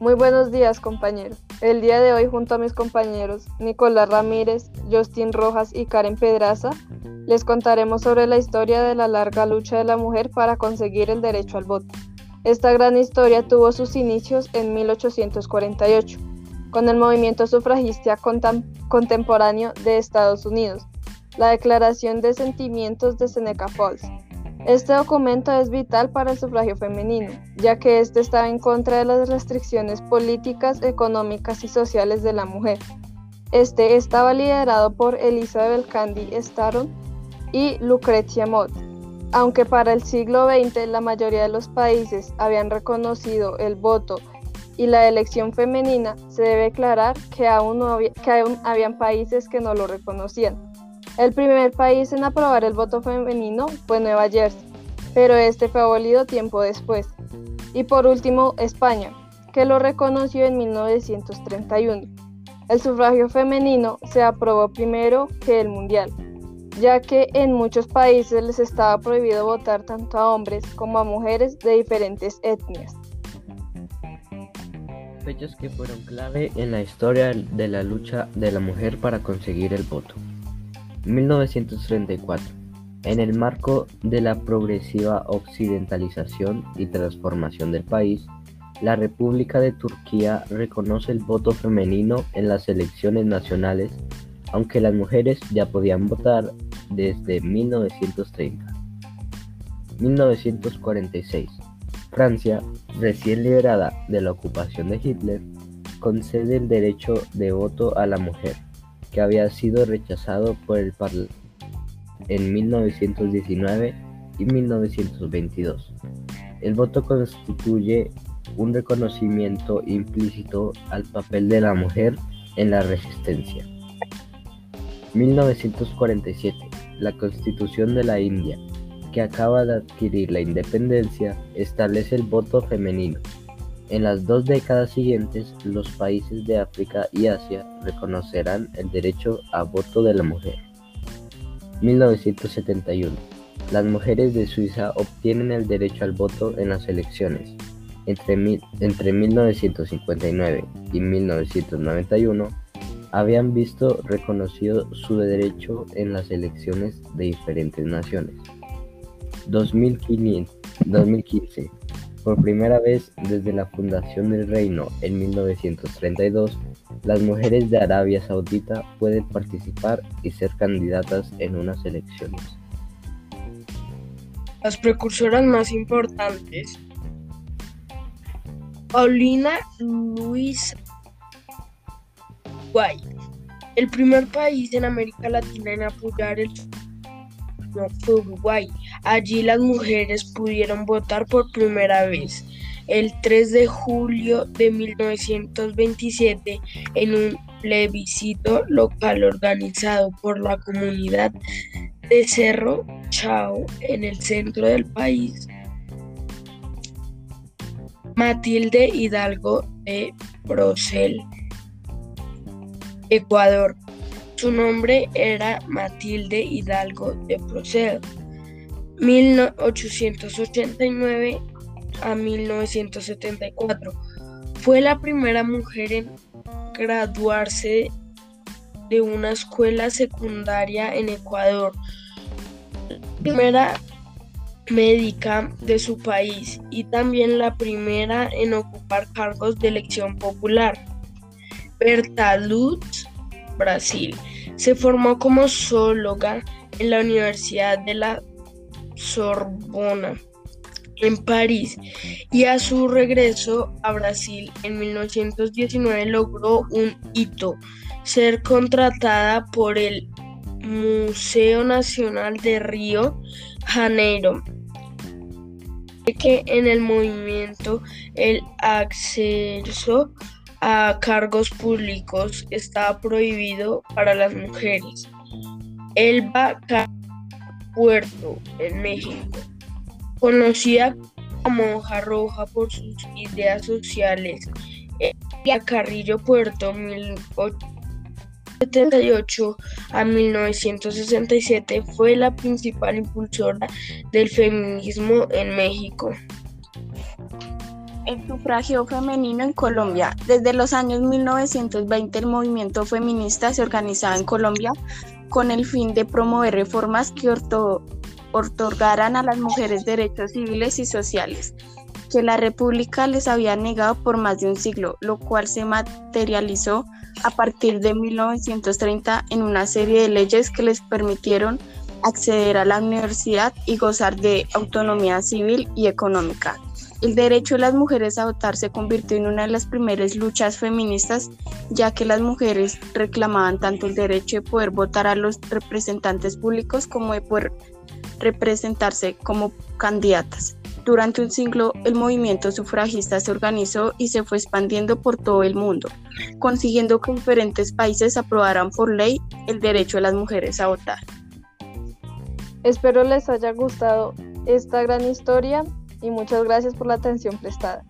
Muy buenos días, compañero. El día de hoy, junto a mis compañeros Nicolás Ramírez, Justin Rojas y Karen Pedraza, les contaremos sobre la historia de la larga lucha de la mujer para conseguir el derecho al voto. Esta gran historia tuvo sus inicios en 1848, con el movimiento sufragista contemporáneo de Estados Unidos, la Declaración de Sentimientos de Seneca Falls, este documento es vital para el sufragio femenino, ya que éste estaba en contra de las restricciones políticas, económicas y sociales de la mujer. Este estaba liderado por Elizabeth Candy Staron y Lucretia Mott. Aunque para el siglo XX la mayoría de los países habían reconocido el voto y la elección femenina, se debe aclarar que aún, no había, que aún habían países que no lo reconocían. El primer país en aprobar el voto femenino fue Nueva Jersey, pero este fue abolido tiempo después. Y por último, España, que lo reconoció en 1931. El sufragio femenino se aprobó primero que el mundial, ya que en muchos países les estaba prohibido votar tanto a hombres como a mujeres de diferentes etnias. Fechas que fueron clave en la historia de la lucha de la mujer para conseguir el voto. 1934. En el marco de la progresiva occidentalización y transformación del país, la República de Turquía reconoce el voto femenino en las elecciones nacionales, aunque las mujeres ya podían votar desde 1930. 1946. Francia, recién liberada de la ocupación de Hitler, concede el derecho de voto a la mujer que había sido rechazado por el Parlamento en 1919 y 1922. El voto constituye un reconocimiento implícito al papel de la mujer en la resistencia. 1947. La Constitución de la India, que acaba de adquirir la independencia, establece el voto femenino. En las dos décadas siguientes, los países de África y Asia reconocerán el derecho a voto de la mujer. 1971. Las mujeres de Suiza obtienen el derecho al voto en las elecciones. Entre, entre 1959 y 1991 habían visto reconocido su derecho en las elecciones de diferentes naciones. 2015. Por primera vez desde la fundación del reino en 1932, las mujeres de Arabia Saudita pueden participar y ser candidatas en unas elecciones. Las precursoras más importantes. Paulina Luisa Guay, el primer país en América Latina en apoyar el Uruguay. Allí las mujeres pudieron votar por primera vez. El 3 de julio de 1927, en un plebiscito local organizado por la comunidad de Cerro Chao en el centro del país, Matilde Hidalgo de Procel, Ecuador, su nombre era Matilde Hidalgo de Procel. 1889 a 1974. Fue la primera mujer en graduarse de una escuela secundaria en Ecuador. Primera médica de su país y también la primera en ocupar cargos de elección popular. Berta Lutz Brasil. Se formó como zoóloga en la Universidad de la Sorbona en París y a su regreso a Brasil en 1919 logró un hito, ser contratada por el Museo Nacional de Río Janeiro que en el movimiento el acceso a cargos públicos estaba prohibido para las mujeres. Elba Puerto, en México, conocida como Hoja Roja por sus ideas sociales. Ella Carrillo Puerto, 1978 a 1967 fue la principal impulsora del feminismo en México. El sufragio femenino en Colombia. Desde los años 1920 el movimiento feminista se organizaba en Colombia con el fin de promover reformas que otorgaran a las mujeres derechos civiles y sociales que la República les había negado por más de un siglo, lo cual se materializó a partir de 1930 en una serie de leyes que les permitieron acceder a la universidad y gozar de autonomía civil y económica. El derecho de las mujeres a votar se convirtió en una de las primeras luchas feministas, ya que las mujeres reclamaban tanto el derecho de poder votar a los representantes públicos como de poder representarse como candidatas. Durante un siglo, el movimiento sufragista se organizó y se fue expandiendo por todo el mundo, consiguiendo que diferentes países aprobaran por ley el derecho de las mujeres a votar. Espero les haya gustado esta gran historia y muchas gracias por la atención prestada.